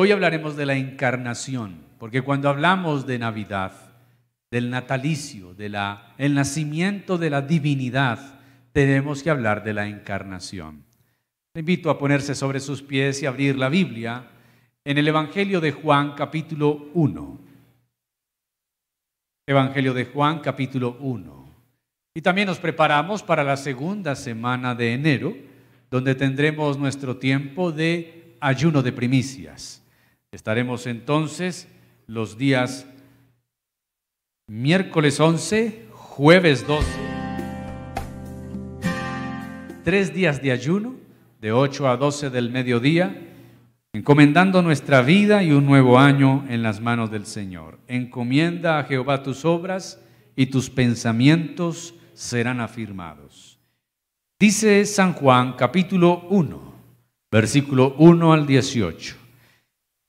Hoy hablaremos de la encarnación, porque cuando hablamos de Navidad, del natalicio, del el nacimiento de la divinidad, tenemos que hablar de la encarnación. Invito a ponerse sobre sus pies y abrir la Biblia en el Evangelio de Juan capítulo 1. Evangelio de Juan capítulo 1. Y también nos preparamos para la segunda semana de enero, donde tendremos nuestro tiempo de ayuno de primicias. Estaremos entonces los días miércoles 11, jueves 12, tres días de ayuno, de 8 a 12 del mediodía, encomendando nuestra vida y un nuevo año en las manos del Señor. Encomienda a Jehová tus obras y tus pensamientos serán afirmados. Dice San Juan capítulo 1, versículo 1 al 18.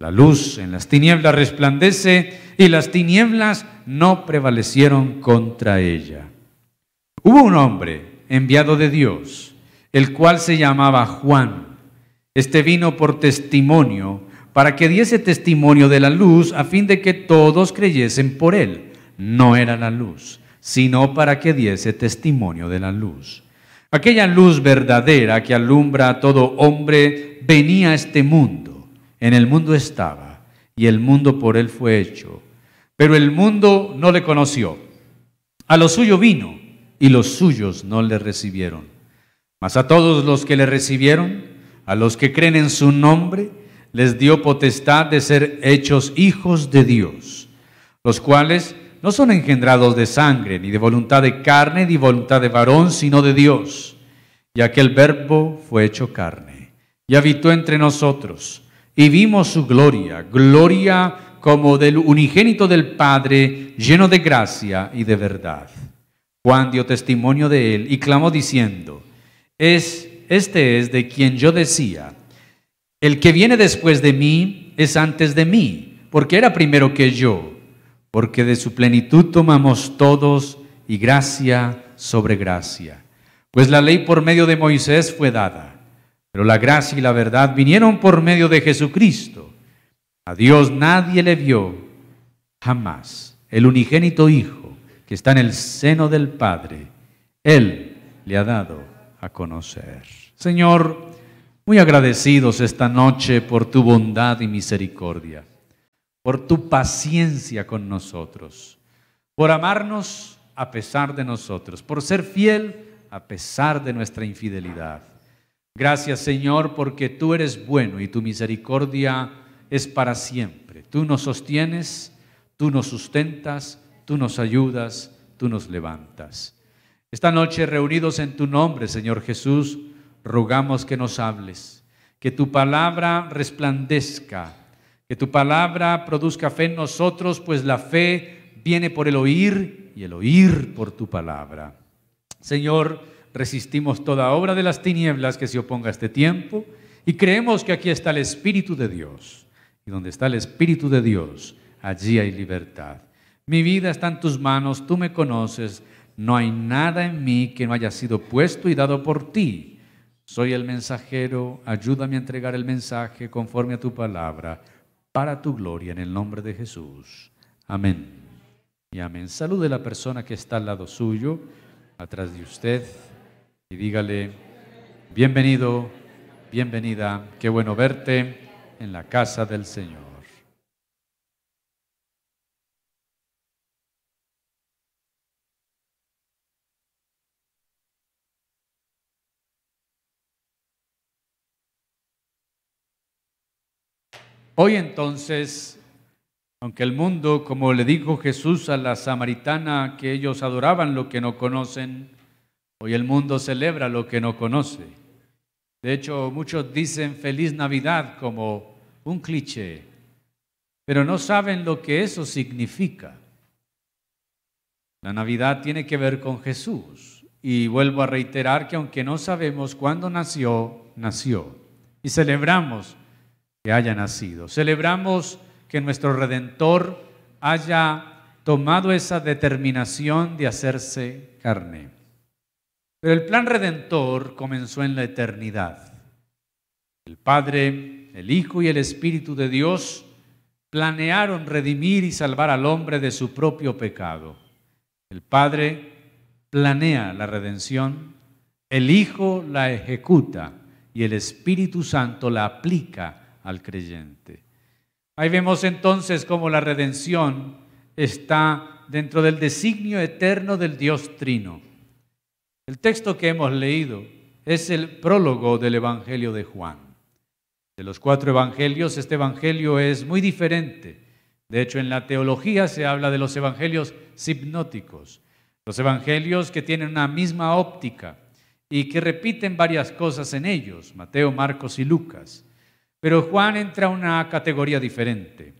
La luz en las tinieblas resplandece, y las tinieblas no prevalecieron contra ella. Hubo un hombre enviado de Dios, el cual se llamaba Juan. Este vino por testimonio, para que diese testimonio de la luz, a fin de que todos creyesen por él. No era la luz, sino para que diese testimonio de la luz. Aquella luz verdadera que alumbra a todo hombre venía a este mundo. En el mundo estaba, y el mundo por él fue hecho pero el mundo no le conoció. A lo suyo vino y los suyos no le recibieron. Mas a todos los que le recibieron, a los que creen en su nombre, les dio potestad de ser hechos hijos de Dios, los cuales no son engendrados de sangre, ni de voluntad de carne, ni voluntad de varón, sino de Dios. Y aquel verbo fue hecho carne, y habitó entre nosotros, y vimos su gloria, gloria como del unigénito del Padre, lleno de gracia y de verdad. Juan dio testimonio de él y clamó diciendo, es, este es de quien yo decía, el que viene después de mí es antes de mí, porque era primero que yo, porque de su plenitud tomamos todos y gracia sobre gracia. Pues la ley por medio de Moisés fue dada, pero la gracia y la verdad vinieron por medio de Jesucristo. A Dios nadie le vio jamás. El unigénito Hijo que está en el seno del Padre, Él le ha dado a conocer. Señor, muy agradecidos esta noche por tu bondad y misericordia, por tu paciencia con nosotros, por amarnos a pesar de nosotros, por ser fiel a pesar de nuestra infidelidad. Gracias Señor porque tú eres bueno y tu misericordia es para siempre. Tú nos sostienes, tú nos sustentas, tú nos ayudas, tú nos levantas. Esta noche reunidos en tu nombre, Señor Jesús, rogamos que nos hables, que tu palabra resplandezca, que tu palabra produzca fe en nosotros, pues la fe viene por el oír y el oír por tu palabra. Señor, resistimos toda obra de las tinieblas que se oponga a este tiempo y creemos que aquí está el Espíritu de Dios y donde está el Espíritu de Dios, allí hay libertad. Mi vida está en tus manos, tú me conoces, no hay nada en mí que no haya sido puesto y dado por ti. Soy el mensajero, ayúdame a entregar el mensaje conforme a tu palabra, para tu gloria, en el nombre de Jesús. Amén. Y amén. Salude a la persona que está al lado suyo, atrás de usted, y dígale, bienvenido, bienvenida, qué bueno verte en la casa del Señor. Hoy entonces, aunque el mundo, como le dijo Jesús a la samaritana, que ellos adoraban lo que no conocen, hoy el mundo celebra lo que no conoce. De hecho, muchos dicen feliz Navidad como un cliché, pero no saben lo que eso significa. La Navidad tiene que ver con Jesús. Y vuelvo a reiterar que aunque no sabemos cuándo nació, nació. Y celebramos que haya nacido. Celebramos que nuestro Redentor haya tomado esa determinación de hacerse carne. Pero el plan redentor comenzó en la eternidad. El Padre, el Hijo y el Espíritu de Dios planearon redimir y salvar al hombre de su propio pecado. El Padre planea la redención, el Hijo la ejecuta y el Espíritu Santo la aplica al creyente. Ahí vemos entonces cómo la redención está dentro del designio eterno del Dios Trino. El texto que hemos leído es el prólogo del Evangelio de Juan. De los cuatro evangelios, este evangelio es muy diferente. De hecho, en la teología se habla de los evangelios hipnóticos, los evangelios que tienen una misma óptica y que repiten varias cosas en ellos, Mateo, Marcos y Lucas. Pero Juan entra a una categoría diferente.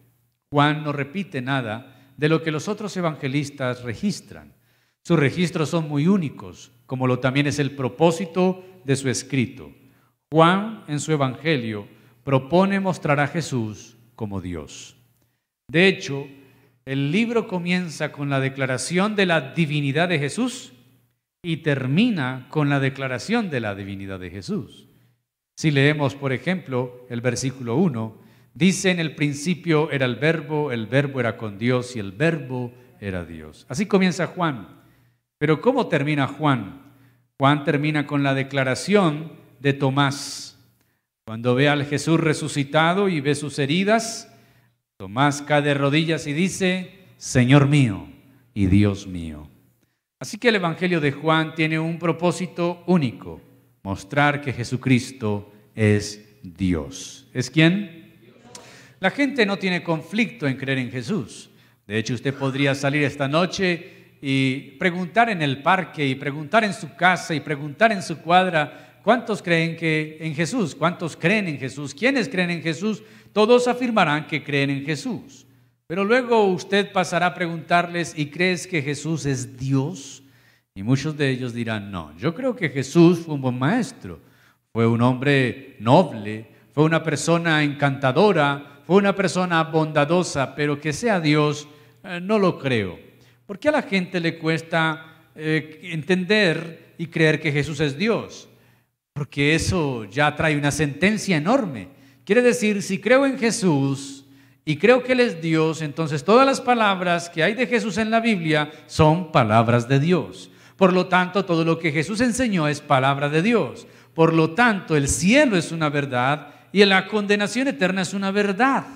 Juan no repite nada de lo que los otros evangelistas registran. Sus registros son muy únicos, como lo también es el propósito de su escrito. Juan en su evangelio propone mostrar a Jesús como Dios. De hecho, el libro comienza con la declaración de la divinidad de Jesús y termina con la declaración de la divinidad de Jesús. Si leemos, por ejemplo, el versículo 1, dice en el principio era el verbo, el verbo era con Dios y el verbo era Dios. Así comienza Juan. Pero ¿cómo termina Juan? Juan termina con la declaración de Tomás. Cuando ve al Jesús resucitado y ve sus heridas, Tomás cae de rodillas y dice, Señor mío y Dios mío. Así que el Evangelio de Juan tiene un propósito único, mostrar que Jesucristo es Dios. ¿Es quién? La gente no tiene conflicto en creer en Jesús. De hecho, usted podría salir esta noche y preguntar en el parque y preguntar en su casa y preguntar en su cuadra, ¿cuántos creen que en Jesús? ¿Cuántos creen en Jesús? ¿Quiénes creen en Jesús? todos afirmarán que creen en Jesús. Pero luego usted pasará a preguntarles, ¿y crees que Jesús es Dios? Y muchos de ellos dirán, no, yo creo que Jesús fue un buen maestro, fue un hombre noble, fue una persona encantadora, fue una persona bondadosa, pero que sea Dios, eh, no lo creo. ¿Por qué a la gente le cuesta eh, entender y creer que Jesús es Dios? Porque eso ya trae una sentencia enorme. Quiere decir, si creo en Jesús y creo que Él es Dios, entonces todas las palabras que hay de Jesús en la Biblia son palabras de Dios. Por lo tanto, todo lo que Jesús enseñó es palabra de Dios. Por lo tanto, el cielo es una verdad y la condenación eterna es una verdad.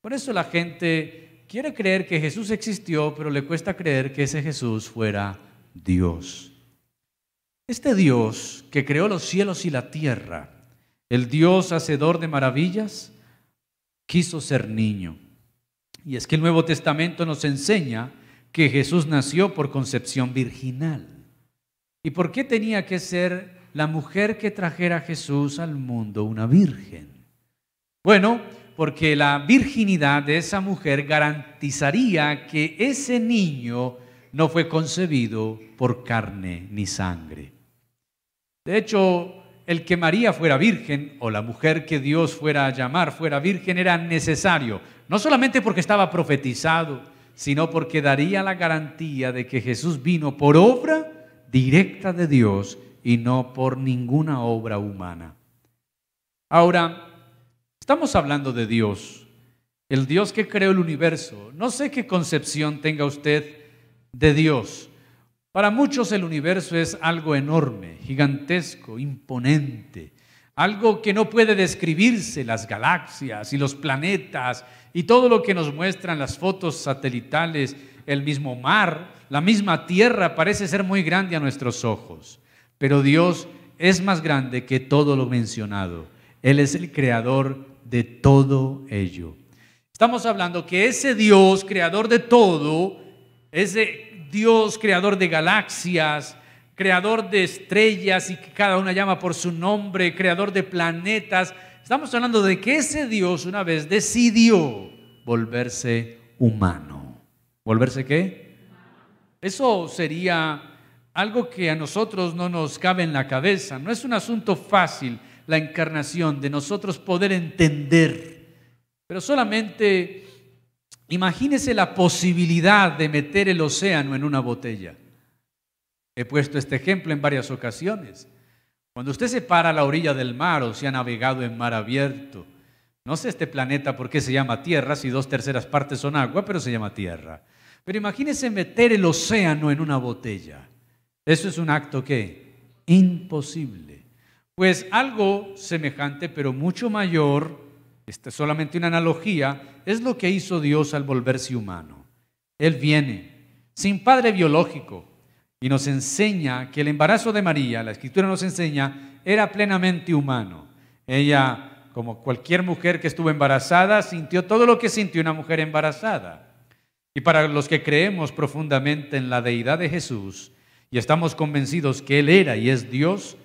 Por eso la gente quiere creer que Jesús existió, pero le cuesta creer que ese Jesús fuera Dios. Este Dios que creó los cielos y la tierra, el Dios hacedor de maravillas quiso ser niño. Y es que el Nuevo Testamento nos enseña que Jesús nació por concepción virginal. ¿Y por qué tenía que ser la mujer que trajera a Jesús al mundo una virgen? Bueno, porque la virginidad de esa mujer garantizaría que ese niño no fue concebido por carne ni sangre. De hecho, el que María fuera virgen o la mujer que Dios fuera a llamar fuera virgen era necesario, no solamente porque estaba profetizado, sino porque daría la garantía de que Jesús vino por obra directa de Dios y no por ninguna obra humana. Ahora, estamos hablando de Dios, el Dios que creó el universo. No sé qué concepción tenga usted de Dios. Para muchos el universo es algo enorme, gigantesco, imponente, algo que no puede describirse, las galaxias y los planetas y todo lo que nos muestran las fotos satelitales, el mismo mar, la misma tierra parece ser muy grande a nuestros ojos, pero Dios es más grande que todo lo mencionado. Él es el creador de todo ello. Estamos hablando que ese Dios, creador de todo, ese Dios creador de galaxias, creador de estrellas y que cada una llama por su nombre, creador de planetas. Estamos hablando de que ese Dios una vez decidió volverse humano. ¿Volverse qué? Eso sería algo que a nosotros no nos cabe en la cabeza. No es un asunto fácil la encarnación, de nosotros poder entender. Pero solamente imagínese la posibilidad de meter el océano en una botella. He puesto este ejemplo en varias ocasiones. Cuando usted se para a la orilla del mar o se ha navegado en mar abierto, no sé este planeta por qué se llama Tierra, si dos terceras partes son agua, pero se llama Tierra. Pero imagínese meter el océano en una botella. Eso es un acto que imposible. Pues algo semejante, pero mucho mayor, esta es solamente una analogía, es lo que hizo Dios al volverse humano. Él viene sin padre biológico y nos enseña que el embarazo de María, la escritura nos enseña, era plenamente humano. Ella como cualquier mujer que estuvo embarazada, sintió todo lo que sintió una mujer embarazada. Y para los que creemos profundamente en la deidad de Jesús y estamos convencidos que Él era y es Dios,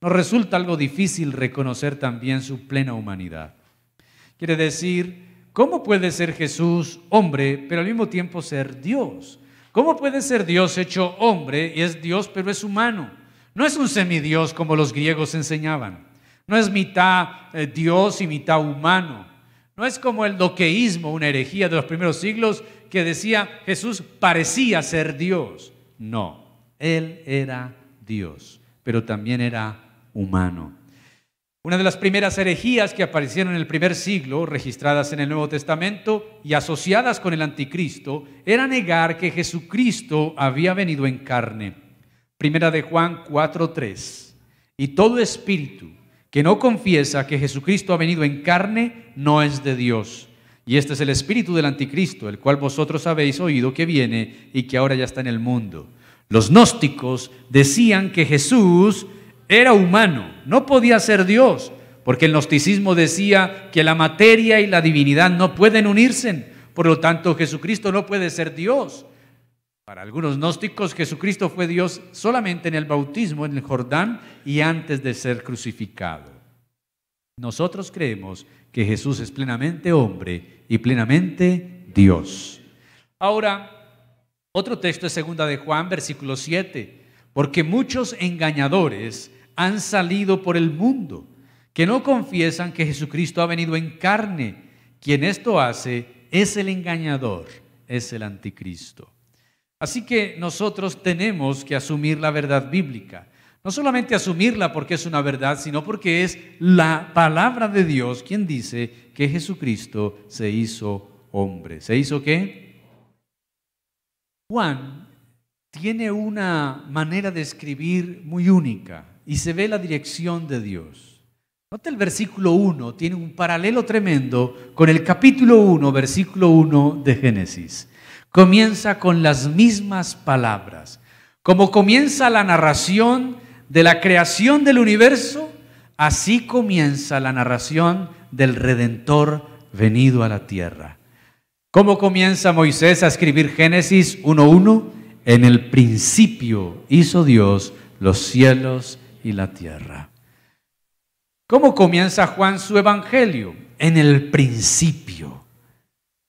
nos resulta algo difícil reconocer también su plena humanidad. Quiere decir, ¿cómo puede ser Jesús hombre, pero al mismo tiempo ser Dios? ¿Cómo puede ser Dios hecho hombre y es Dios, pero es humano? No es un semidios como los griegos enseñaban. No es mitad eh, Dios y mitad humano. No es como el doqueísmo, una herejía de los primeros siglos que decía Jesús parecía ser Dios. No, Él era Dios, pero también era humano. Una de las primeras herejías que aparecieron en el primer siglo, registradas en el Nuevo Testamento y asociadas con el anticristo, era negar que Jesucristo había venido en carne. Primera de Juan 4:3. Y todo espíritu que no confiesa que Jesucristo ha venido en carne no es de Dios. Y este es el espíritu del anticristo, el cual vosotros habéis oído que viene y que ahora ya está en el mundo. Los gnósticos decían que Jesús era humano, no podía ser Dios, porque el gnosticismo decía que la materia y la divinidad no pueden unirse, por lo tanto Jesucristo no puede ser Dios. Para algunos gnósticos, Jesucristo fue Dios solamente en el bautismo, en el Jordán y antes de ser crucificado. Nosotros creemos que Jesús es plenamente hombre y plenamente Dios. Ahora, otro texto es segunda de Juan, versículo 7, porque muchos engañadores han salido por el mundo que no confiesan que Jesucristo ha venido en carne. Quien esto hace es el engañador, es el anticristo. Así que nosotros tenemos que asumir la verdad bíblica. No solamente asumirla porque es una verdad, sino porque es la palabra de Dios quien dice que Jesucristo se hizo hombre. ¿Se hizo qué? Juan tiene una manera de escribir muy única y se ve la dirección de Dios. Nota el versículo 1, tiene un paralelo tremendo con el capítulo 1, versículo 1 de Génesis comienza con las mismas palabras. Como comienza la narración de la creación del universo, así comienza la narración del Redentor venido a la tierra. ¿Cómo comienza Moisés a escribir Génesis 1.1? En el principio hizo Dios los cielos y la tierra. ¿Cómo comienza Juan su evangelio? En el principio.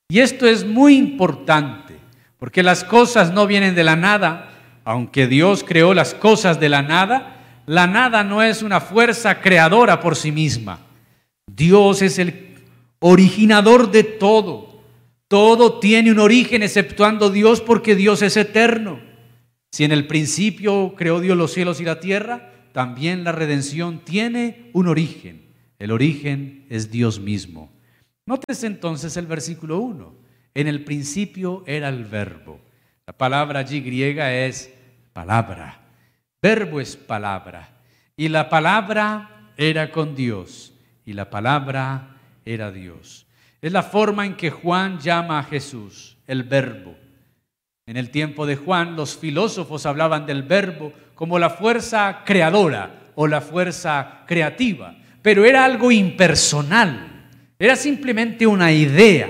Y esto es muy importante porque las cosas no vienen de la nada. Aunque Dios creó las cosas de la nada, la nada no es una fuerza creadora por sí misma. Dios es el originador de todo. Todo tiene un origen exceptuando Dios porque Dios es eterno. Si en el principio creó Dios los cielos y la tierra, también la redención tiene un origen. El origen es Dios mismo. Notes entonces el versículo 1. En el principio era el verbo. La palabra allí griega es palabra. Verbo es palabra. Y la palabra era con Dios. Y la palabra era Dios. Es la forma en que Juan llama a Jesús, el verbo. En el tiempo de Juan, los filósofos hablaban del verbo como la fuerza creadora o la fuerza creativa, pero era algo impersonal, era simplemente una idea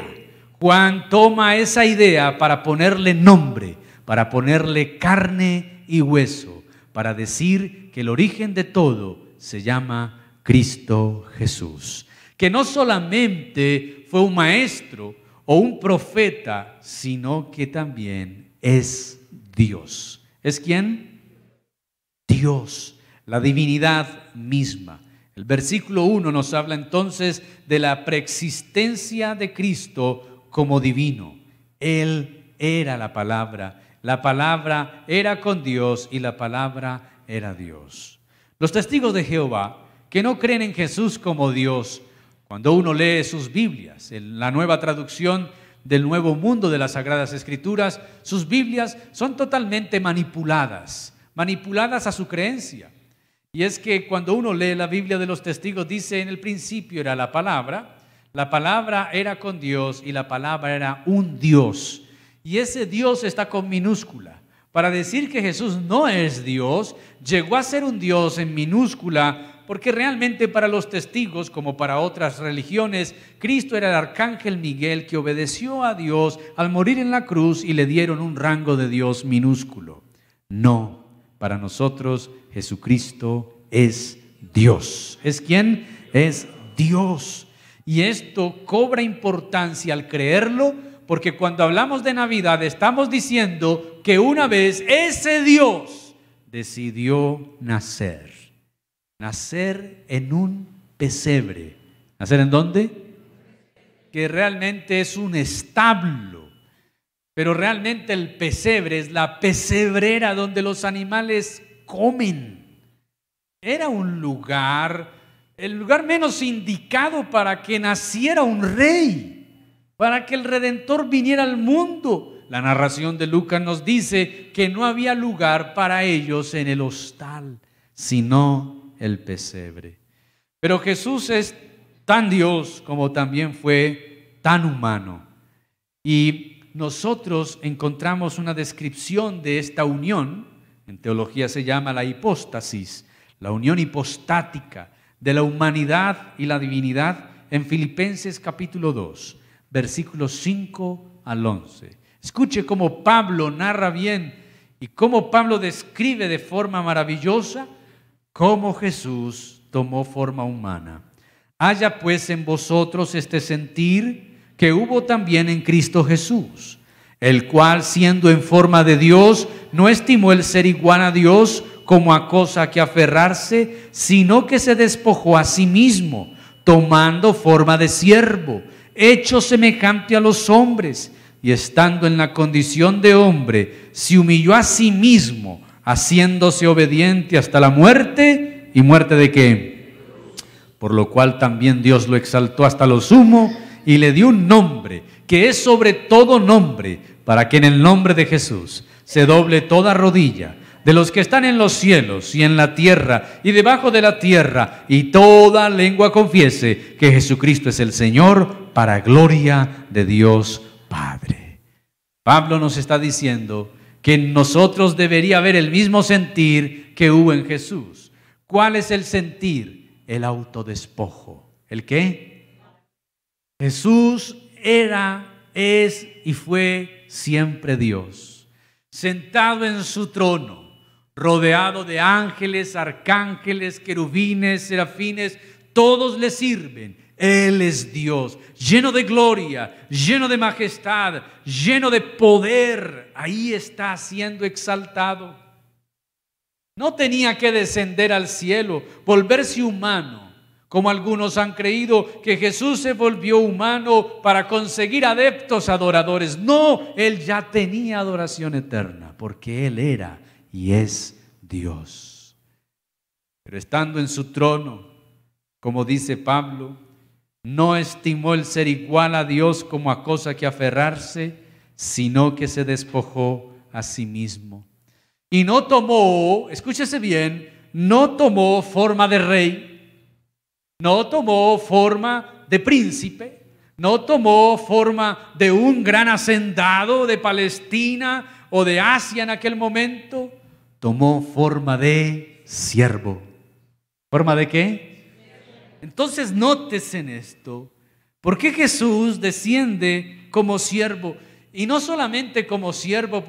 Juan toma esa idea para ponerle nombre, para ponerle carne y hueso, para decir que el origen de todo se llama Cristo Jesús, que no solamente fue un maestro o un profeta, sino que también es Dios. ¿Es quién? Dios, la divinidad misma. El versículo 1 nos habla entonces de la preexistencia de Cristo como divino. Él era la palabra, la palabra era con Dios y la palabra era Dios. Los testigos de Jehová que no creen en Jesús como Dios, cuando uno lee sus Biblias, en la nueva traducción del Nuevo Mundo de las Sagradas Escrituras, sus Biblias son totalmente manipuladas, manipuladas a su creencia. Y es que cuando uno lee la Biblia de los testigos, dice en el principio era la palabra, la palabra era con Dios y la palabra era un Dios. Y ese Dios está con minúscula. Para decir que Jesús no es Dios, llegó a ser un Dios en minúscula, porque realmente para los testigos, como para otras religiones, Cristo era el arcángel Miguel que obedeció a Dios al morir en la cruz y le dieron un rango de Dios minúsculo. No, para nosotros Jesucristo es Dios. ¿Es quién? Es Dios. Y esto cobra importancia al creerlo, porque cuando hablamos de Navidad estamos diciendo que una vez ese Dios decidió nacer. Nacer en un pesebre. ¿Nacer en dónde? Que realmente es un establo. Pero realmente el pesebre es la pesebrera donde los animales comen. Era un lugar, el lugar menos indicado para que naciera un rey, para que el redentor viniera al mundo. La narración de Lucas nos dice que no había lugar para ellos en el hostal, sino el pesebre. Pero Jesús es tan Dios como también fue tan humano. Y nosotros encontramos una descripción de esta unión en teología se llama la hipóstasis, la unión hipostática de la humanidad y la divinidad en Filipenses capítulo 2, versículos 5 al 11. Escuche cómo Pablo narra bien y cómo Pablo describe de forma maravillosa cómo Jesús tomó forma humana. Haya pues en vosotros este sentir que hubo también en Cristo Jesús el cual siendo en forma de Dios, no estimó el ser igual a Dios como a cosa que aferrarse, sino que se despojó a sí mismo, tomando forma de siervo, hecho semejante a los hombres, y estando en la condición de hombre, se humilló a sí mismo, haciéndose obediente hasta la muerte, y muerte de qué? Por lo cual también Dios lo exaltó hasta lo sumo y le dio un nombre que es sobre todo nombre para que en el nombre de Jesús se doble toda rodilla de los que están en los cielos y en la tierra y debajo de la tierra, y toda lengua confiese que Jesucristo es el Señor para gloria de Dios Padre. Pablo nos está diciendo que en nosotros debería haber el mismo sentir que hubo en Jesús. ¿Cuál es el sentir? El autodespojo. ¿El qué? Jesús era, es y fue siempre Dios, sentado en su trono, rodeado de ángeles, arcángeles, querubines, serafines, todos le sirven. Él es Dios, lleno de gloria, lleno de majestad, lleno de poder. Ahí está siendo exaltado. No tenía que descender al cielo, volverse humano como algunos han creído que Jesús se volvió humano para conseguir adeptos adoradores. No, Él ya tenía adoración eterna, porque Él era y es Dios. Pero estando en su trono, como dice Pablo, no estimó el ser igual a Dios como a cosa que aferrarse, sino que se despojó a sí mismo. Y no tomó, escúchese bien, no tomó forma de rey no tomó forma de príncipe, no tomó forma de un gran hacendado de Palestina o de Asia en aquel momento, tomó forma de siervo. ¿Forma de qué? Entonces nótese en esto. ¿Por qué Jesús desciende como siervo? Y no solamente como siervo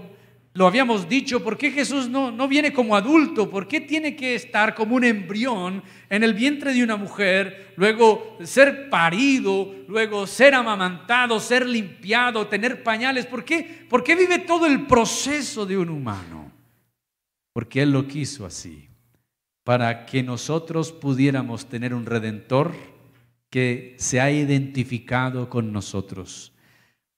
lo habíamos dicho, ¿por qué Jesús no, no viene como adulto? ¿Por qué tiene que estar como un embrión en el vientre de una mujer, luego ser parido, luego ser amamantado, ser limpiado, tener pañales? ¿Por qué, ¿Por qué vive todo el proceso de un humano? Porque Él lo quiso así, para que nosotros pudiéramos tener un redentor que se ha identificado con nosotros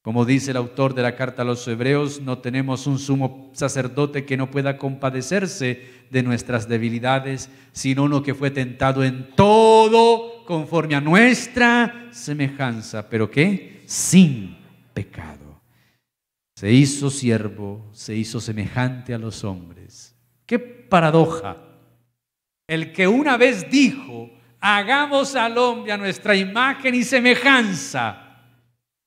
como dice el autor de la carta a los hebreos, no tenemos un sumo sacerdote que no pueda compadecerse de nuestras debilidades, sino uno que fue tentado en todo conforme a nuestra semejanza, pero que sin pecado. Se hizo siervo, se hizo semejante a los hombres. Qué paradoja. El que una vez dijo, hagamos al hombre a nuestra imagen y semejanza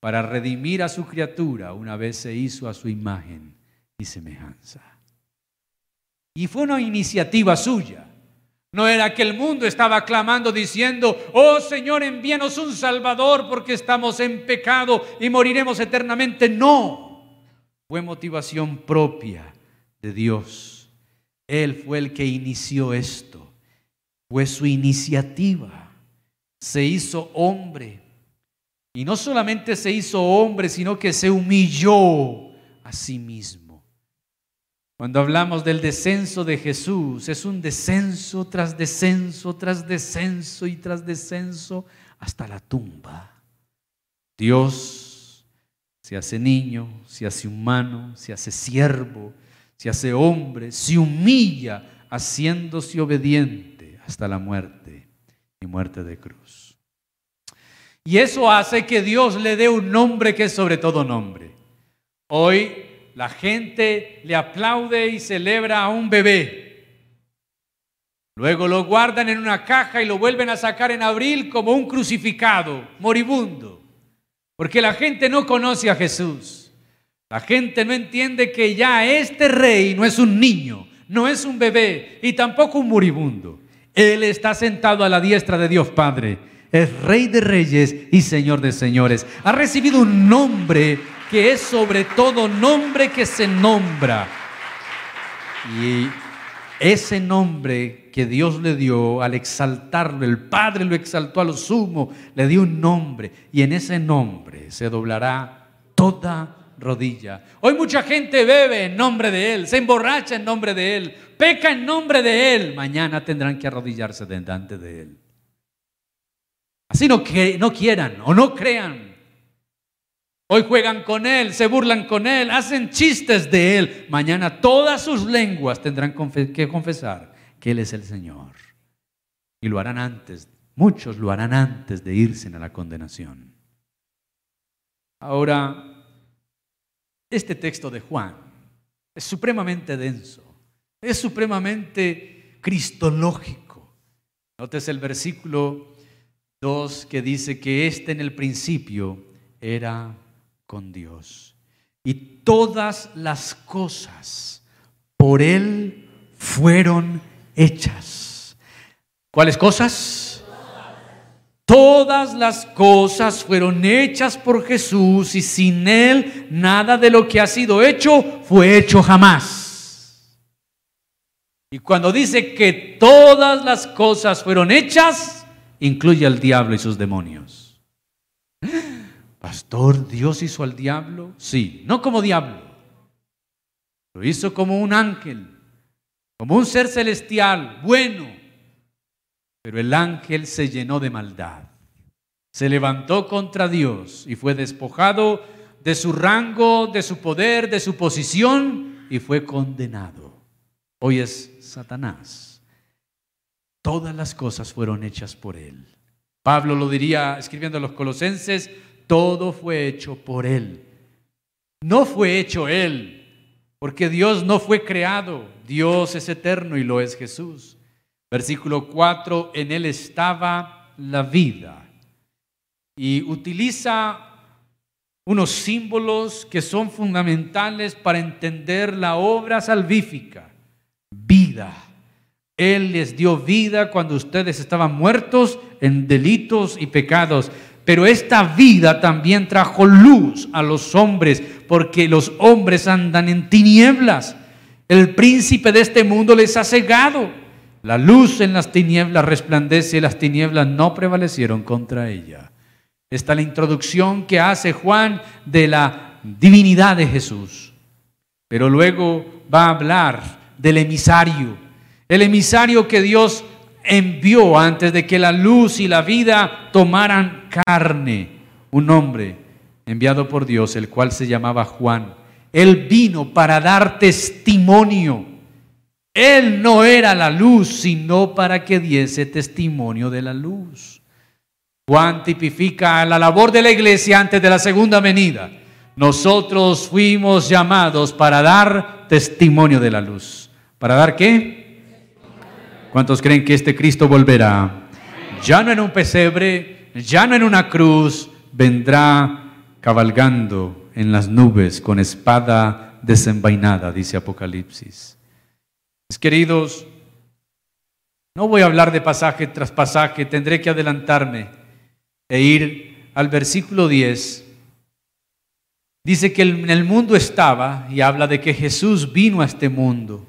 para redimir a su criatura, una vez se hizo a su imagen y semejanza. Y fue una iniciativa suya. No era que el mundo estaba clamando diciendo, oh Señor, envíanos un Salvador porque estamos en pecado y moriremos eternamente. No, fue motivación propia de Dios. Él fue el que inició esto. Fue su iniciativa. Se hizo hombre y no solamente se hizo hombre, sino que se humilló a sí mismo. Cuando hablamos del descenso de Jesús, es un descenso tras descenso, tras descenso y tras descenso hasta la tumba. Dios se hace niño, se hace humano, se hace siervo, se hace hombre, se humilla haciéndose obediente hasta la muerte y muerte de cruz. Y eso hace que Dios le dé un nombre que es sobre todo nombre. Hoy la gente le aplaude y celebra a un bebé. Luego lo guardan en una caja y lo vuelven a sacar en abril como un crucificado, moribundo. Porque la gente no conoce a Jesús. La gente no entiende que ya este rey no es un niño, no es un bebé y tampoco un moribundo. Él está sentado a la diestra de Dios Padre es Rey de Reyes y Señor de Señores. Ha recibido un nombre que es sobre todo nombre que se nombra. Y ese nombre que Dios le dio al exaltarlo, el Padre lo exaltó a lo sumo, le dio un nombre y en ese nombre se doblará toda rodilla. Hoy mucha gente bebe en nombre de Él, se emborracha en nombre de Él, peca en nombre de Él. Mañana tendrán que arrodillarse delante de Él. Así no, quieran o no crean. Hoy juegan con Él, se burlan con Él, hacen chistes de Él. Mañana todas sus lenguas tendrán que confesar que Él es el Señor. Y lo harán antes, muchos lo harán antes de irse a la condenación. Ahora, este texto de Juan es supremamente denso, es supremamente cristológico. Notes el versículo Dos, que dice que este en el principio era con Dios. Y todas las cosas por Él fueron hechas. ¿Cuáles cosas? Todas las cosas fueron hechas por Jesús y sin Él nada de lo que ha sido hecho fue hecho jamás. Y cuando dice que todas las cosas fueron hechas, incluye al diablo y sus demonios. Pastor, ¿Dios hizo al diablo? Sí, no como diablo. Lo hizo como un ángel, como un ser celestial, bueno. Pero el ángel se llenó de maldad. Se levantó contra Dios y fue despojado de su rango, de su poder, de su posición y fue condenado. Hoy es Satanás todas las cosas fueron hechas por Él. Pablo lo diría escribiendo a los colosenses, todo fue hecho por Él. No fue hecho Él, porque Dios no fue creado, Dios es eterno y lo es Jesús. Versículo 4, en Él estaba la vida. Y utiliza unos símbolos que son fundamentales para entender la obra salvífica. Vida él les dio vida cuando ustedes estaban muertos en delitos y pecados. Pero esta vida también trajo luz a los hombres porque los hombres andan en tinieblas. El príncipe de este mundo les ha cegado. La luz en las tinieblas resplandece y las tinieblas no prevalecieron contra ella. Esta es la introducción que hace Juan de la divinidad de Jesús. Pero luego va a hablar del emisario, el emisario que Dios envió antes de que la luz y la vida tomaran carne, un hombre enviado por Dios, el cual se llamaba Juan. Él vino para dar testimonio. Él no era la luz, sino para que diese testimonio de la luz. Juan tipifica la labor de la iglesia antes de la segunda venida. Nosotros fuimos llamados para dar testimonio de la luz. ¿Para dar qué? ¿Cuántos creen que este Cristo volverá? Ya no en un pesebre, ya no en una cruz, vendrá cabalgando en las nubes con espada desenvainada, dice Apocalipsis. Mis queridos, no voy a hablar de pasaje tras pasaje, tendré que adelantarme e ir al versículo 10 Dice que en el mundo estaba y habla de que Jesús vino a este mundo.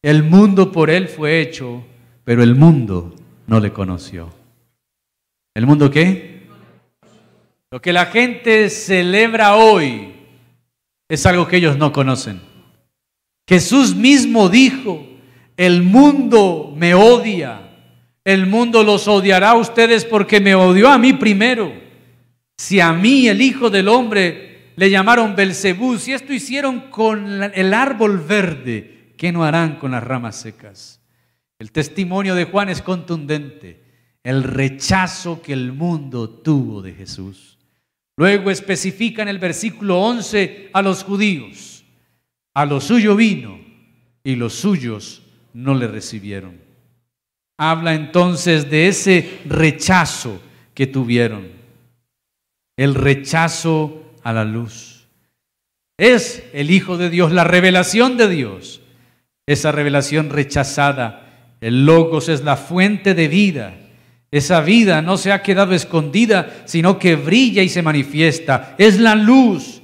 El mundo por él fue hecho, pero el mundo no le conoció. ¿El mundo qué? Lo que la gente celebra hoy es algo que ellos no conocen. Jesús mismo dijo, el mundo me odia, el mundo los odiará a ustedes porque me odió a mí primero. Si a mí el Hijo del Hombre le llamaron Belcebú. Si esto hicieron con el árbol verde, ¿qué no harán con las ramas secas? El testimonio de Juan es contundente. El rechazo que el mundo tuvo de Jesús. Luego especifica en el versículo 11 a los judíos. A lo suyo vino y los suyos no le recibieron. Habla entonces de ese rechazo que tuvieron. El rechazo a la luz. Es el Hijo de Dios, la revelación de Dios. Esa revelación rechazada. El Logos es la fuente de vida. Esa vida no se ha quedado escondida, sino que brilla y se manifiesta. Es la luz.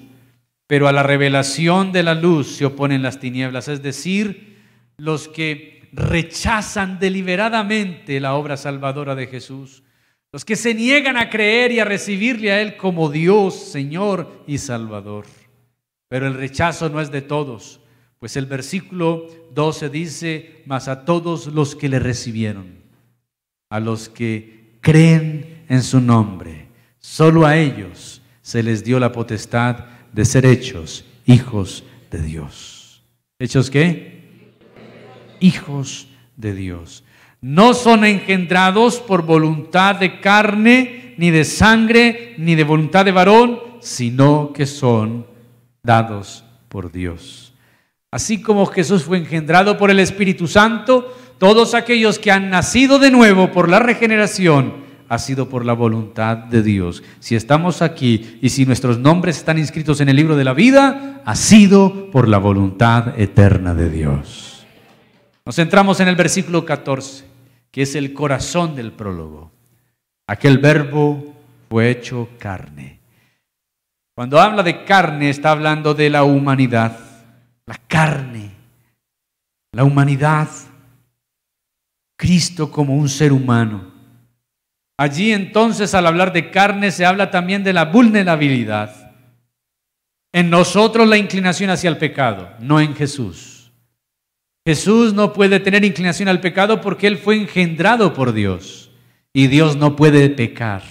Pero a la revelación de la luz se oponen las tinieblas, es decir, los que rechazan deliberadamente la obra salvadora de Jesús. Los que se niegan a creer y a recibirle a Él como Dios, Señor y Salvador. Pero el rechazo no es de todos, pues el versículo 12 dice, mas a todos los que le recibieron, a los que creen en su nombre, solo a ellos se les dio la potestad de ser hechos hijos de Dios. ¿Hechos qué? Hijos de Dios no son engendrados por voluntad de carne, ni de sangre, ni de voluntad de varón, sino que son dados por Dios. Así como Jesús fue engendrado por el Espíritu Santo, todos aquellos que han nacido de nuevo por la regeneración, ha sido por la voluntad de Dios. Si estamos aquí y si nuestros nombres están inscritos en el libro de la vida, ha sido por la voluntad eterna de Dios. Nos centramos en el versículo 14 que es el corazón del prólogo. Aquel verbo fue hecho carne. Cuando habla de carne está hablando de la humanidad, la carne, la humanidad, Cristo como un ser humano. Allí entonces al hablar de carne se habla también de la vulnerabilidad. En nosotros la inclinación hacia el pecado, no en Jesús. Jesús no puede tener inclinación al pecado porque Él fue engendrado por Dios y Dios no puede pecar.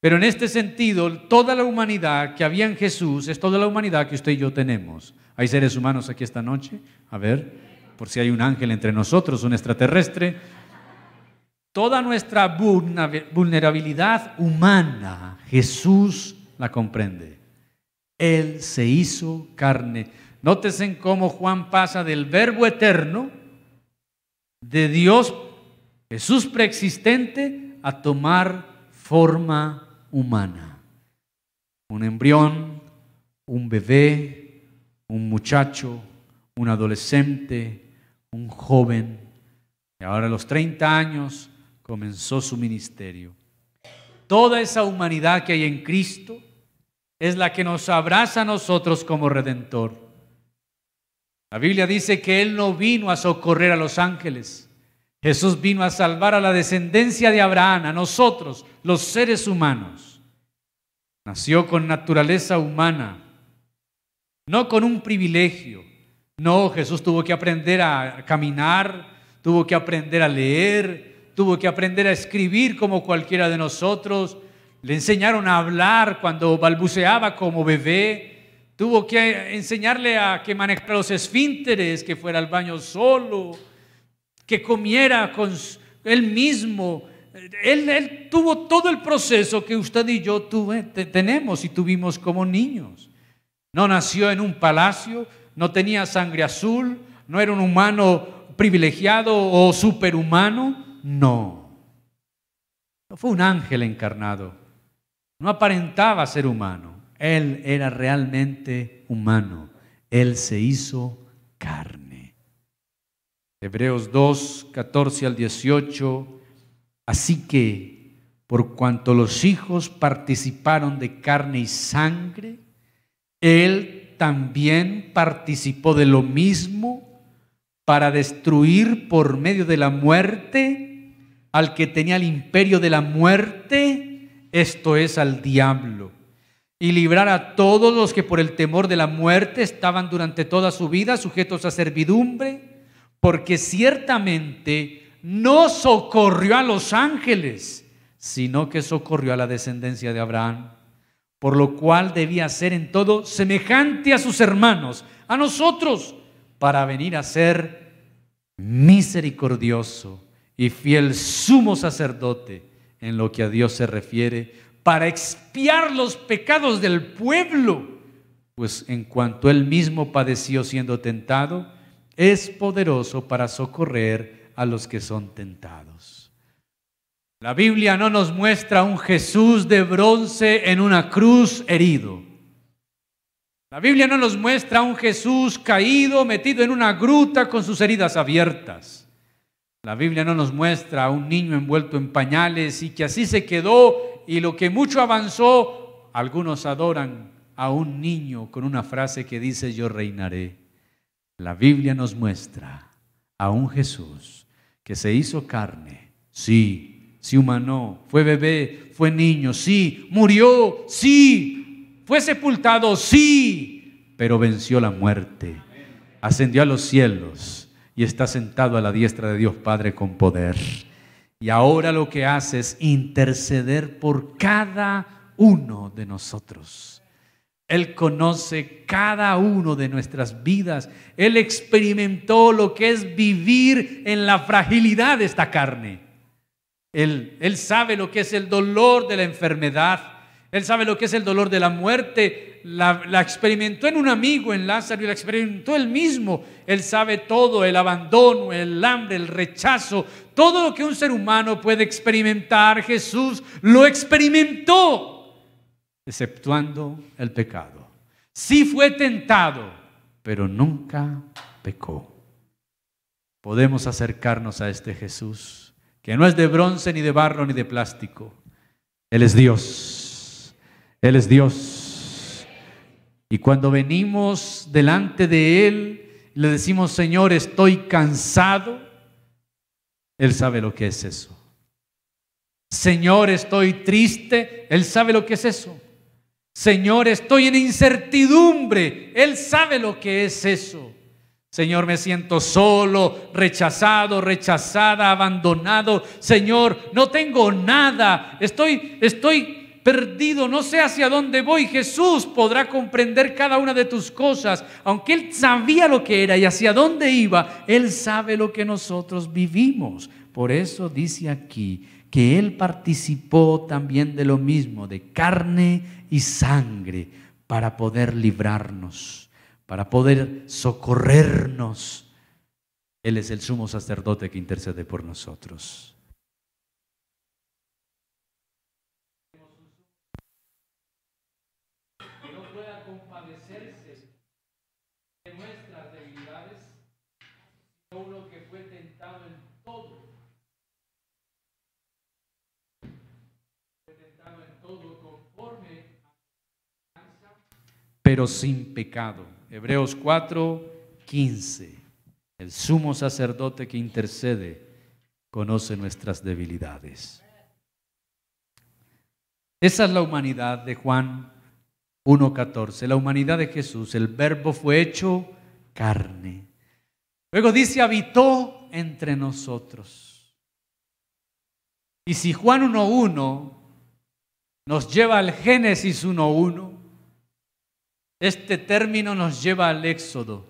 Pero en este sentido, toda la humanidad que había en Jesús es toda la humanidad que usted y yo tenemos. ¿Hay seres humanos aquí esta noche? A ver, por si hay un ángel entre nosotros, un extraterrestre. Toda nuestra vulnerabilidad humana, Jesús la comprende. Él se hizo carne. Nótese cómo Juan pasa del verbo eterno, de Dios, Jesús preexistente, a tomar forma humana. Un embrión, un bebé, un muchacho, un adolescente, un joven. Y ahora a los 30 años comenzó su ministerio. Toda esa humanidad que hay en Cristo es la que nos abraza a nosotros como redentor. La Biblia dice que Él no vino a socorrer a los ángeles. Jesús vino a salvar a la descendencia de Abraham, a nosotros, los seres humanos. Nació con naturaleza humana, no con un privilegio. No, Jesús tuvo que aprender a caminar, tuvo que aprender a leer, tuvo que aprender a escribir como cualquiera de nosotros. Le enseñaron a hablar cuando balbuceaba como bebé. Tuvo que enseñarle a que manejara los esfínteres, que fuera al baño solo, que comiera con él mismo. Él, tuvo todo el proceso que usted y yo tenemos y tuvimos como niños. No nació en un palacio, no tenía sangre azul, no era un humano privilegiado o superhumano, no. No fue un ángel encarnado, no aparentaba ser humano, él era realmente humano, él se hizo carne. Hebreos 2, 14 al 18, así que por cuanto los hijos participaron de carne y sangre, él también participó de lo mismo para destruir por medio de la muerte al que tenía el imperio de la muerte, esto es al diablo, y librar a todos los que por el temor de la muerte estaban durante toda su vida sujetos a servidumbre, porque ciertamente no socorrió a los ángeles, sino que socorrió a la descendencia de Abraham por lo cual debía ser en todo semejante a sus hermanos, a nosotros, para venir a ser misericordioso y fiel sumo sacerdote en lo que a Dios se refiere, para expiar los pecados del pueblo, pues en cuanto él mismo padeció siendo tentado, es poderoso para socorrer a los que son tentados. La Biblia no nos muestra un Jesús de bronce en una cruz herido. La Biblia no nos muestra un Jesús caído, metido en una gruta con sus heridas abiertas. La Biblia no nos muestra a un niño envuelto en pañales y que así se quedó y lo que mucho avanzó, algunos adoran a un niño con una frase que dice yo reinaré. La Biblia nos muestra a un Jesús que se hizo carne, sí, sí humanó, fue bebé, fue niño, sí, murió, sí, fue sepultado, sí, pero venció la muerte, ascendió a los cielos y está sentado a la diestra de Dios Padre con poder. Y ahora lo que hace es interceder por cada uno de nosotros. Él conoce cada uno de nuestras vidas. Él experimentó lo que es vivir en la fragilidad de esta carne. Él, sabe lo que es el dolor de la enfermedad. Él sabe lo que es el dolor de la muerte. La, la, experimentó en un amigo, en Lázaro, y la experimentó él mismo. Él sabe todo, el abandono, el hambre, el rechazo, todo lo que un ser humano puede experimentar. Jesús lo experimentó, exceptuando el pecado. Sí fue tentado, pero nunca pecó. Podemos acercarnos a este Jesús que no es de bronce, ni de barro, ni de plástico. Él es Dios. Él es Dios. Y cuando venimos delante de Él, le decimos, Señor, estoy cansado, Él sabe lo que es eso. Señor, estoy triste, Él sabe lo que es eso. Señor, estoy en incertidumbre, Él sabe lo que es eso. Señor, me siento solo, rechazado, rechazada, abandonado. Señor, no tengo nada. Estoy, estoy perdido, no sé hacia dónde voy. Jesús podrá comprender cada una de tus cosas. Aunque Él sabía lo que era y hacia dónde iba, Él sabe lo que nosotros vivimos. Por eso dice aquí que Él participó también de lo mismo, de carne y sangre, para poder librarnos para poder socorrernos. Él es el sumo sacerdote que intercede por nosotros. Que no pueda compadecerse de nuestras debilidades, sino uno que fue tentado en todo. Fue tentado en todo conforme a pero sin pecado. Hebreos 4, 15. El sumo sacerdote que intercede conoce nuestras debilidades. Esa es la humanidad de Juan 1.14, la humanidad de Jesús. El verbo fue hecho carne. Luego dice, habitó entre nosotros. Y si Juan 1.1 nos lleva al Génesis 1.1, este término nos lleva al Éxodo.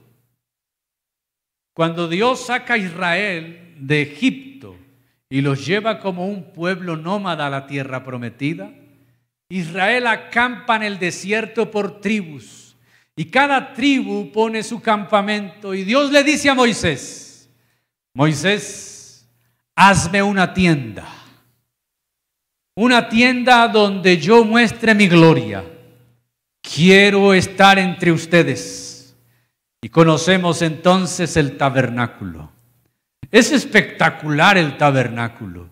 Cuando Dios saca a Israel de Egipto y los lleva como un pueblo nómada a la tierra prometida, Israel acampa en el desierto por tribus y cada tribu pone su campamento y Dios le dice a Moisés, Moisés, hazme una tienda, una tienda donde yo muestre mi gloria. Quiero estar entre ustedes. Y conocemos entonces el tabernáculo. Es espectacular el tabernáculo.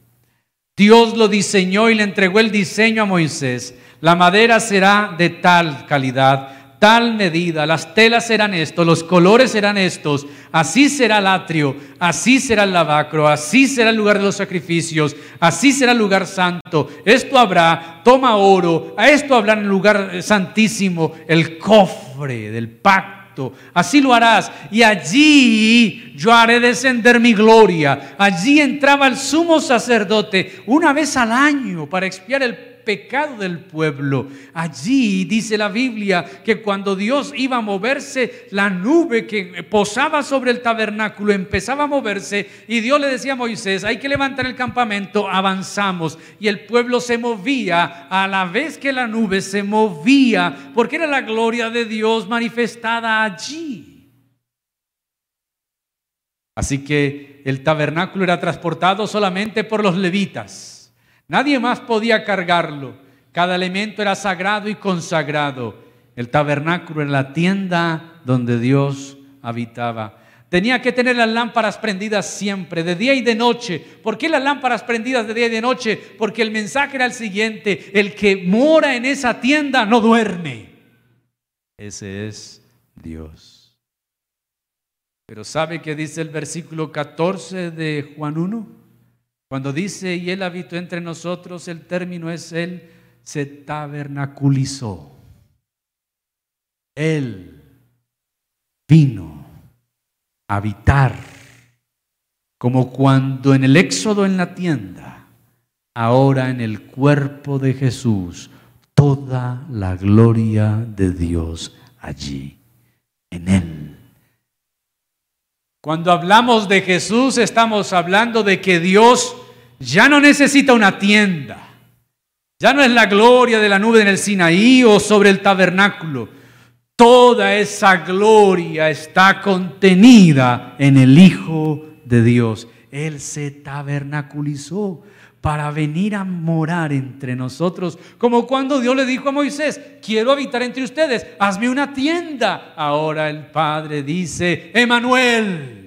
Dios lo diseñó y le entregó el diseño a Moisés. La madera será de tal calidad, tal medida, las telas serán estos, los colores serán estos, así será el atrio, así será el lavacro, así será el lugar de los sacrificios, así será el lugar santo. Esto habrá, toma oro, a esto habrá en el lugar santísimo, el cofre del pacto así lo harás. Y allí yo haré descender mi gloria. Allí entraba el sumo sacerdote una vez al año para expiar el pecado del pueblo. Allí dice la Biblia que cuando Dios iba a moverse, la nube que posaba sobre el tabernáculo empezaba a moverse y Dios le decía a Moisés, hay que levantar el campamento, avanzamos. Y el pueblo se movía a la vez que la nube se movía, porque era la gloria de Dios manifestada allí. Así que el tabernáculo era transportado solamente por los levitas. Nadie más podía cargarlo. Cada elemento era sagrado y consagrado. El tabernáculo era la tienda donde Dios habitaba. Tenía que tener las lámparas prendidas siempre, de día y de noche. ¿Por qué las lámparas prendidas de día y de noche? Porque el mensaje era el siguiente, el que mora en esa tienda no duerme. Ese es Dios. Pero ¿sabe qué dice el versículo 14 de Juan 1? Cuando dice, y él habitó entre nosotros, el término es él se tabernaculizó. Él vino a habitar, como cuando en el éxodo en la tienda, ahora en el cuerpo de Jesús, toda la gloria de Dios allí, en Él. Cuando hablamos de Jesús, estamos hablando de que Dios ya no necesita una tienda. Ya no es la gloria de la nube en el Sinaí o sobre el tabernáculo. Toda esa gloria está contenida en el Hijo de Dios. Él se tabernaculizó para venir a morar entre nosotros, como cuando Dios le dijo a Moisés, quiero habitar entre ustedes, hazme una tienda. Ahora el Padre dice, Emanuel,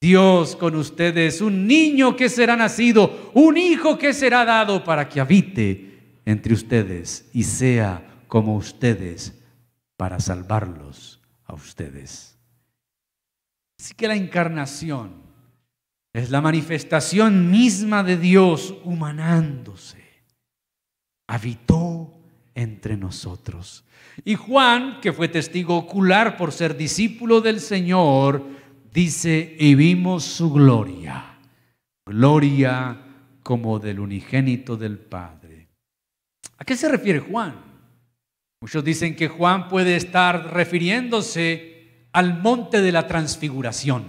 Dios con ustedes, un niño que será nacido, un hijo que será dado para que habite entre ustedes y sea como ustedes para salvarlos a ustedes. Así que la encarnación es la manifestación misma de Dios humanándose. Habitó entre nosotros. Y Juan, que fue testigo ocular por ser discípulo del Señor, dice, y vimos su gloria, gloria como del unigénito del Padre. ¿A qué se refiere Juan? Muchos dicen que Juan puede estar refiriéndose al monte de la transfiguración.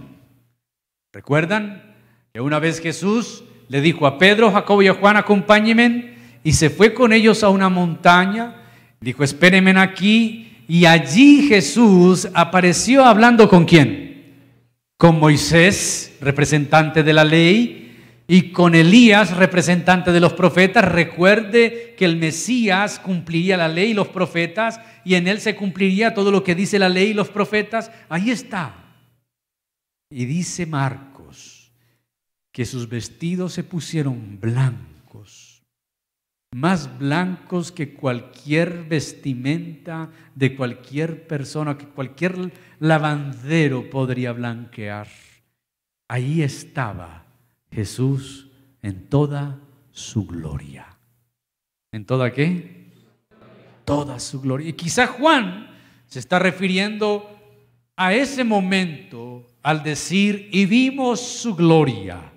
¿Recuerdan que una vez Jesús le dijo a Pedro, Jacobo y a Juan, acompáñenme, y se fue con ellos a una montaña, dijo, espérenme aquí, y allí Jesús apareció hablando con quién? Con Moisés, representante de la ley, y con Elías, representante de los profetas. Recuerde que el Mesías cumpliría la ley y los profetas, y en él se cumpliría todo lo que dice la ley y los profetas. Ahí está. Y dice Marcos que sus vestidos se pusieron blancos más blancos que cualquier vestimenta de cualquier persona, que cualquier lavandero podría blanquear. Ahí estaba Jesús en toda su gloria. ¿En toda qué? Toda su gloria. Y quizá Juan se está refiriendo a ese momento al decir, y vimos su gloria,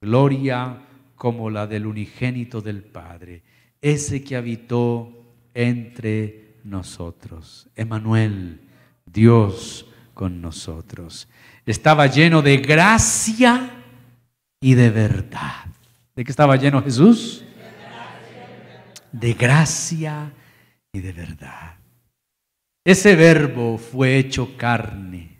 gloria como la del unigénito del Padre, ese que habitó entre nosotros. Emanuel, Dios con nosotros. Estaba lleno de gracia y de verdad. ¿De qué estaba lleno Jesús? De gracia y de verdad. Ese verbo fue hecho carne.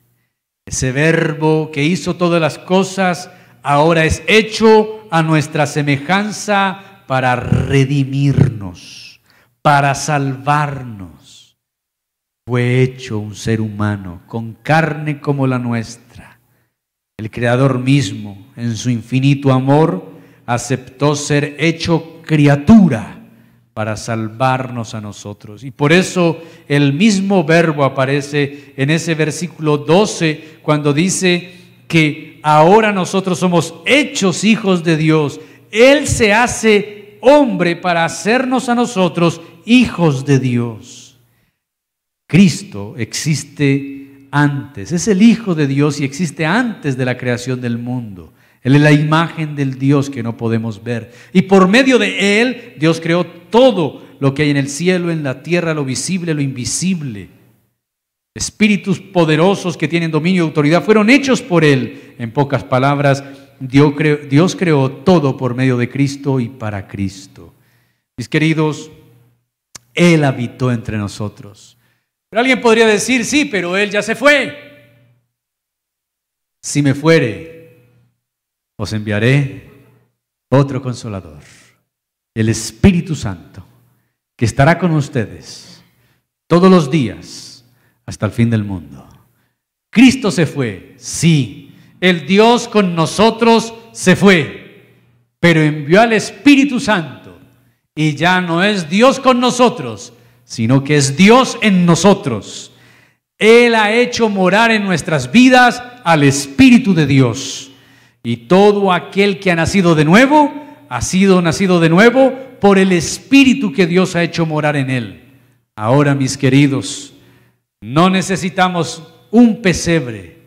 Ese verbo que hizo todas las cosas ahora es hecho a nuestra semejanza para redimirnos, para salvarnos. Fue hecho un ser humano con carne como la nuestra. El Creador mismo, en su infinito amor, aceptó ser hecho criatura para salvarnos a nosotros. Y por eso el mismo verbo aparece en ese versículo 12 cuando dice que ahora nosotros somos hechos hijos de Dios. Él se hace hombre para hacernos a nosotros hijos de Dios. Cristo existe antes, es el Hijo de Dios y existe antes de la creación del mundo. Él es la imagen del Dios que no podemos ver. Y por medio de Él, Dios creó todo lo que hay en el cielo, en la tierra, lo visible, lo invisible. Espíritus poderosos que tienen dominio y autoridad fueron hechos por Él. En pocas palabras, Dios creó, todo por medio de Cristo y para Cristo. Mis queridos, Él habitó entre nosotros. Pero alguien podría decir, sí, pero Él ya se fue. Si me fuere, os enviaré otro consolador, el Espíritu Santo, que estará con ustedes todos los días hasta el fin del mundo. Cristo se fue, sí, el Dios con nosotros se fue, pero envió al Espíritu Santo y ya no es Dios con nosotros, sino que es Dios en nosotros. Él ha hecho morar en nuestras vidas al Espíritu de Dios. Y todo aquel que ha nacido de nuevo, ha sido nacido de nuevo por el Espíritu que Dios ha hecho morar en él. Ahora, mis queridos, no necesitamos un pesebre,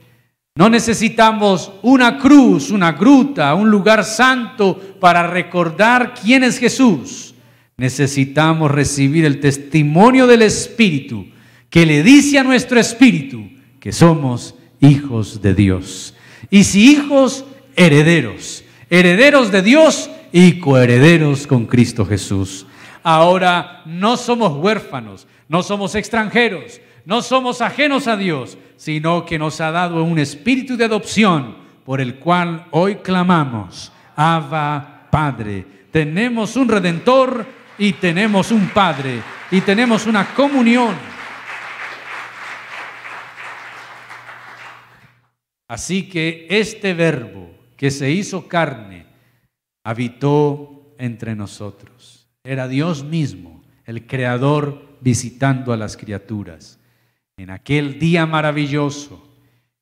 no necesitamos una cruz, una gruta, un lugar santo para recordar quién es Jesús. Necesitamos recibir el testimonio del Espíritu que le dice a nuestro Espíritu que somos hijos de Dios. Y si hijos, herederos, herederos de Dios y coherederos con Cristo Jesús. Ahora no somos huérfanos, no somos extranjeros, no somos ajenos a Dios, sino que nos ha dado un espíritu de adopción por el cual hoy clamamos, Abba Padre. Tenemos un redentor y tenemos un Padre y tenemos una comunión. Así que este verbo que se hizo carne, habitó entre nosotros. Era Dios mismo, el Creador, visitando a las criaturas. En aquel día maravilloso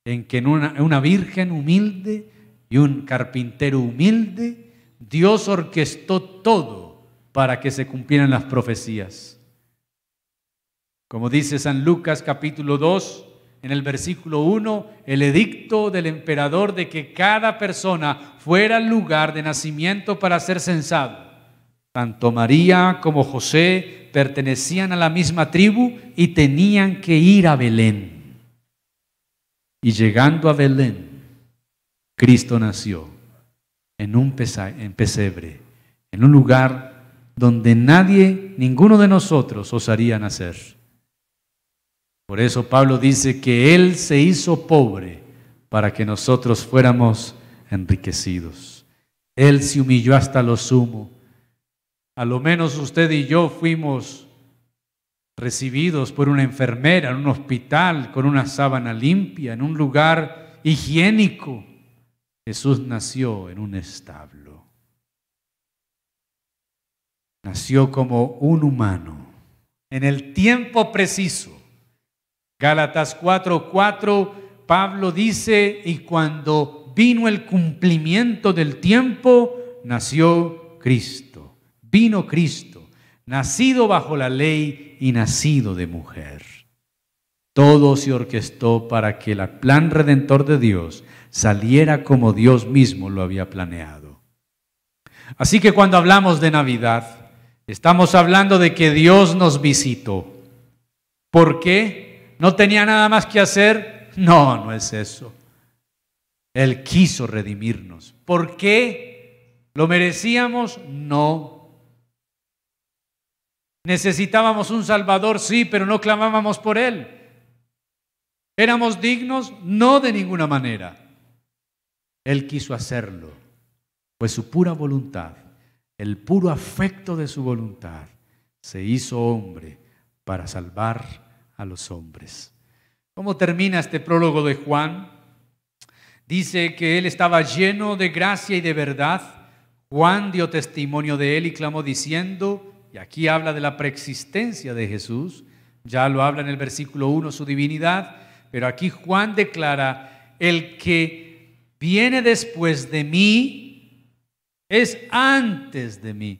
en que una, una virgen humilde y un carpintero humilde, Dios orquestó todo para que se cumplieran las profecías. Como dice San Lucas capítulo 2, en el versículo 1 el edicto del emperador de que cada persona fuera al lugar de nacimiento para ser censado. Tanto María como José pertenecían a la misma tribu y tenían que ir a Belén. Y llegando a Belén, Cristo nació en un pesebre, en un lugar donde nadie, ninguno de nosotros osaría nacer. Por eso Pablo dice que Él se hizo pobre para que nosotros fuéramos enriquecidos. Él se humilló hasta lo sumo. A lo menos usted y yo fuimos recibidos por una enfermera en un hospital con una sábana limpia, en un lugar higiénico. Jesús nació en un establo. nació como un humano, en el tiempo preciso. Gálatas 4:4, Pablo dice, y cuando vino el cumplimiento del tiempo, nació Cristo. Vino Cristo, nacido bajo la ley y nacido de mujer. Todo se orquestó para que el plan redentor de Dios saliera como Dios mismo lo había planeado. Así que cuando hablamos de Navidad, estamos hablando de que Dios nos visitó. ¿Por qué? ¿No tenía nada más que hacer? No, no es eso. Él quiso redimirnos. ¿Por qué? ¿Lo merecíamos? No. Necesitábamos un Salvador, sí, pero no clamábamos por Él. ¿Éramos dignos? No de ninguna manera. Él quiso hacerlo, pues su pura voluntad, el puro afecto de su voluntad, se hizo hombre para salvar a los hombres. ¿Cómo termina este prólogo de Juan? Dice que él estaba lleno de gracia y de verdad. Juan dio testimonio de él y clamó diciendo, y aquí habla de la preexistencia de Jesús, ya lo habla en el versículo 1 su divinidad, pero aquí Juan declara, el que viene después de mí es antes de mí.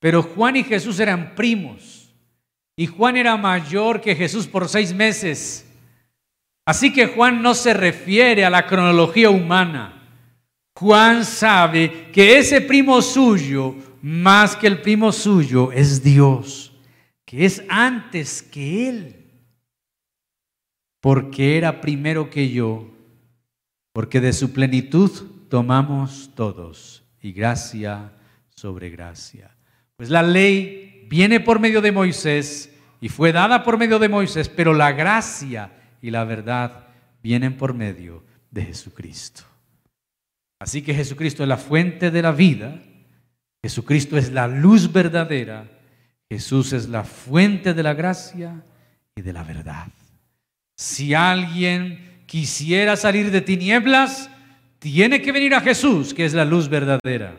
Pero Juan y Jesús eran primos y Juan era mayor que Jesús por seis meses. Así que Juan no se refiere a la cronología humana. Juan sabe que ese primo suyo, más que el primo suyo, es Dios, que es antes que él porque era primero que yo, porque de su plenitud tomamos todos, y gracia sobre gracia. Pues la ley viene por medio de Moisés y fue dada por medio de Moisés, pero la gracia y la verdad vienen por medio de Jesucristo. Así que Jesucristo es la fuente de la vida, Jesucristo es la luz verdadera, Jesús es la fuente de la gracia y de la verdad. Si alguien quisiera salir de tinieblas, tiene que venir a Jesús, que es la luz verdadera.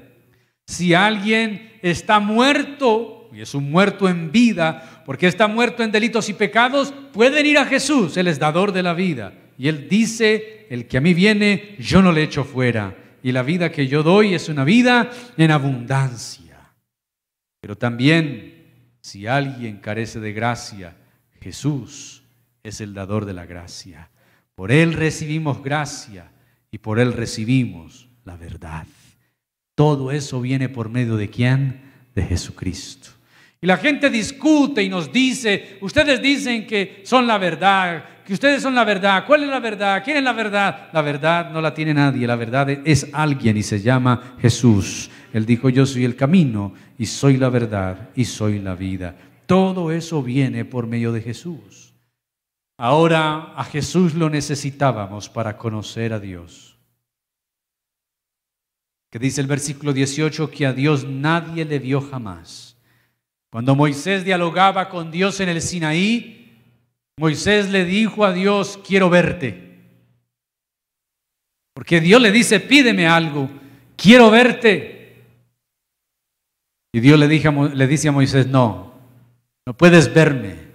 Si alguien está muerto, y es un muerto en vida, porque está muerto en delitos y pecados, puede venir a Jesús, Él es dador de la vida. Y Él dice, el que a mí viene, yo no le echo fuera. Y la vida que yo doy es una vida en abundancia. Pero también, si alguien carece de gracia, Jesús es el dador de la gracia. Por Él recibimos gracia y por Él recibimos la verdad. Todo eso viene por medio de quién? De Jesucristo. Y la gente discute y nos dice, ustedes dicen que son la verdad, que ustedes son la verdad. ¿Cuál es la verdad? ¿Quién es la verdad? La verdad no la tiene nadie, la verdad es alguien y se llama Jesús. Él dijo, yo soy el camino y soy la verdad y soy la vida. Todo eso viene por medio de Jesús. Ahora a Jesús lo necesitábamos para conocer a Dios. Que dice el versículo 18 que a Dios nadie le vio jamás. Cuando Moisés dialogaba con Dios en el Sinaí, Moisés le dijo a Dios, quiero verte. Porque Dios le dice, pídeme algo, quiero verte. Y Dios le, le dice a Moisés, no, no puedes verme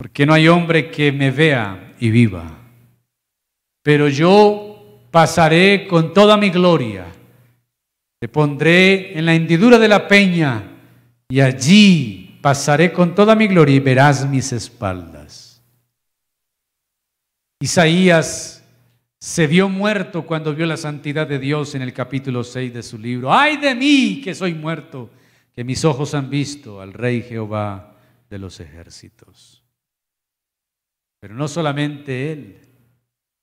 porque no hay hombre que me vea y viva. Pero yo pasaré con toda mi gloria, te pondré en la hendidura de la peña y allí pasaré con toda mi gloria y verás mis espaldas. Isaías se vio muerto cuando vio la santidad de Dios en el capítulo 6 de su libro. Ay de mí que soy muerto, que mis ojos han visto al Rey Jehová de los ejércitos. Pero no solamente él.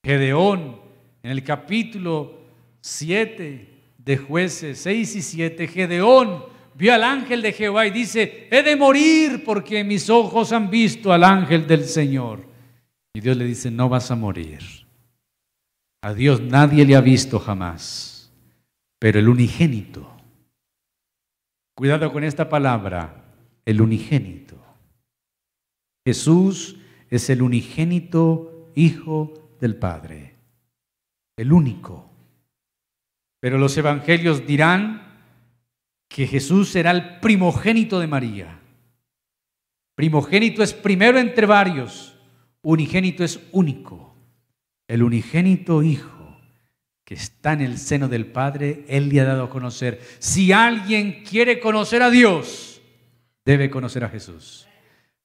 Gedeón, en el capítulo 7 de jueces 6 y 7, Gedeón vio al ángel de Jehová y dice, he de morir porque mis ojos han visto al ángel del Señor. Y Dios le dice, no vas a morir. A Dios nadie le ha visto jamás, pero el unigénito. Cuidado con esta palabra, el unigénito. Jesús es el unigénito Hijo del Padre, el único. Pero los evangelios dirán que Jesús será el primogénito de María. Primogénito es primero entre varios, unigénito es único. El unigénito Hijo que está en el seno del Padre, Él le ha dado a conocer. Si alguien quiere conocer a Dios, debe conocer a Jesús.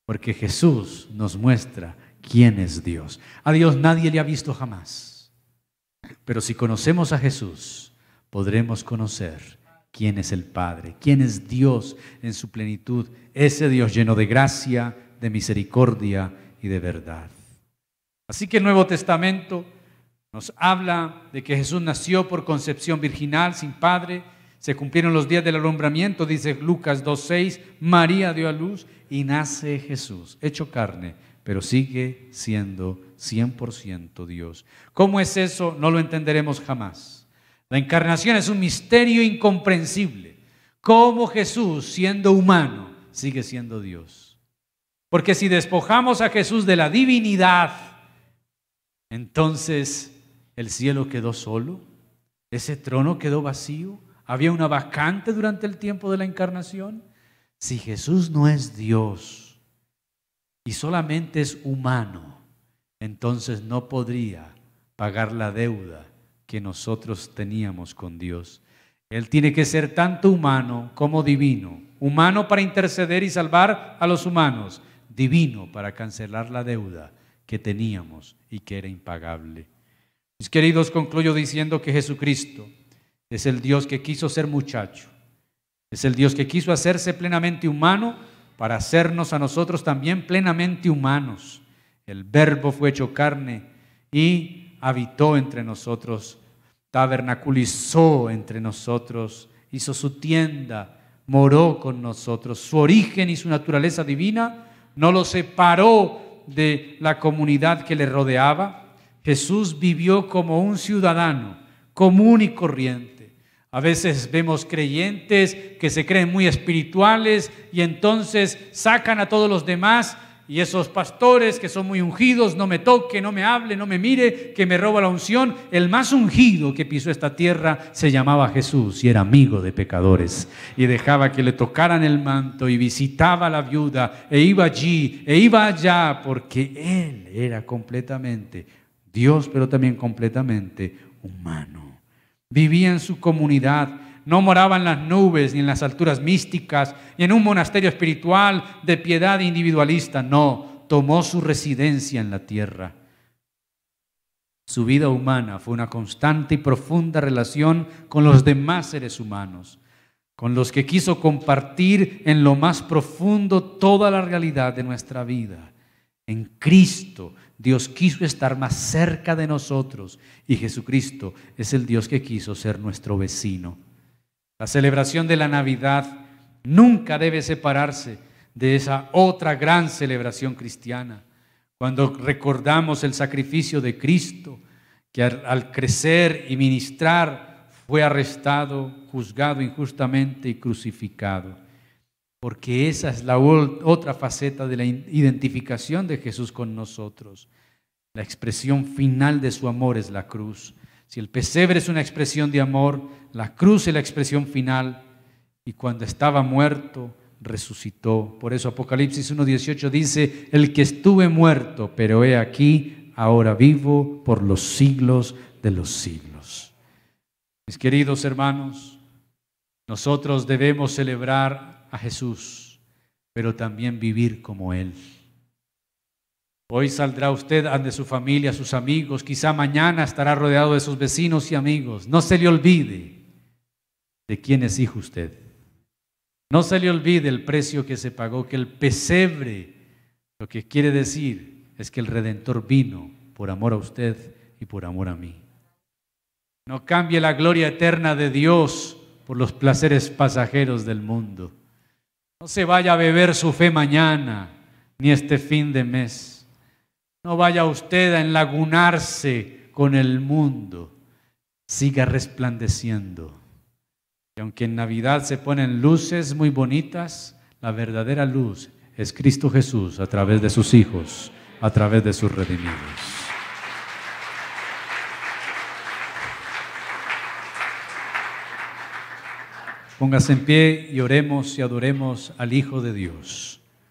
Porque Jesús nos muestra quién es Dios. A Dios nadie le ha visto jamás. Pero si conocemos a Jesús, podremos conocer quién es el Padre, quién es Dios en su plenitud, ese Dios lleno de gracia, de misericordia y de verdad. Así que el Nuevo Testamento nos habla de que Jesús nació por concepción virginal, sin padre. Se cumplieron los días del alumbramiento, dice Lucas 2.6. María dio a luz y nace Jesús, hecho carne, pero sigue siendo 100% Dios. ¿Cómo es eso? No lo entenderemos jamás. La encarnación es un misterio incomprensible. ¿Cómo Jesús, siendo humano, sigue siendo Dios? Porque si despojamos a Jesús de la divinidad, entonces el cielo quedó solo, ese trono quedó vacío, había una vacante durante el tiempo de la encarnación. Si Jesús no es Dios y solamente es humano, entonces no podría pagar la deuda que nosotros teníamos con Dios. Él tiene que ser tanto humano como divino. Humano para interceder y salvar a los humanos. Divino para cancelar la deuda que teníamos y que era impagable. Mis queridos, concluyo diciendo que Jesucristo es el Dios que quiso ser muchacho, es el Dios que quiso hacerse plenamente humano para hacernos a nosotros también plenamente humanos. El verbo fue hecho carne y habitó entre nosotros, tabernaculizó entre nosotros, hizo su tienda, moró con nosotros. Su origen y su naturaleza divina no lo separó de la comunidad que le rodeaba, Jesús vivió como un ciudadano común y corriente. A veces vemos creyentes que se creen muy espirituales y entonces sacan a todos los demás y esos pastores que son muy ungidos, no me toque, no me hable, no me mire, que me roba la unción. El más ungido que pisó esta tierra se llamaba Jesús y era amigo de pecadores. Y dejaba que le tocaran el manto y visitaba a la viuda e iba allí e iba allá porque él era completamente Dios, pero también completamente humano. Vivía en su comunidad, no moraba en las nubes ni en las alturas místicas, ni en un monasterio espiritual de piedad individualista, no, tomó su residencia en la tierra. Su vida humana fue una constante y profunda relación con los demás seres humanos, con los que quiso compartir en lo más profundo toda la realidad de nuestra vida. En Cristo Dios quiso estar más cerca de nosotros y Jesucristo es el Dios que quiso ser nuestro vecino. La celebración de la Navidad nunca debe separarse de esa otra gran celebración cristiana. Cuando recordamos el sacrificio de Cristo, que al, crecer y ministrar fue arrestado, juzgado injustamente y crucificado. Porque esa es la otra faceta de la identificación de Jesús con nosotros. La expresión final de su amor es la cruz. Si el pesebre es una expresión de amor, la cruz es la expresión final. Y cuando estaba muerto, resucitó. Por eso Apocalipsis 1.18 dice, el que estuve muerto, pero he aquí, ahora vivo por los siglos de los siglos. Mis queridos hermanos, nosotros debemos celebrar a Jesús, pero también vivir como Él. Hoy saldrá usted ante su familia, sus amigos, quizá mañana estará rodeado de sus vecinos y amigos. No se le olvide de quién es hijo usted. No se le olvide el precio que se pagó, que el pesebre, lo que quiere decir es que el Redentor vino por amor a usted y por amor a mí. No cambie la gloria eterna de Dios por los placeres pasajeros del mundo. No se vaya a beber su fe mañana ni este fin de mes. No vaya usted a enlagunarse con el mundo. Siga resplandeciendo. Y aunque en Navidad se ponen luces muy bonitas, la verdadera luz es Cristo Jesús a través de sus hijos, a través de sus redimidos. Póngase en pie y oremos y adoremos al Hijo de Dios.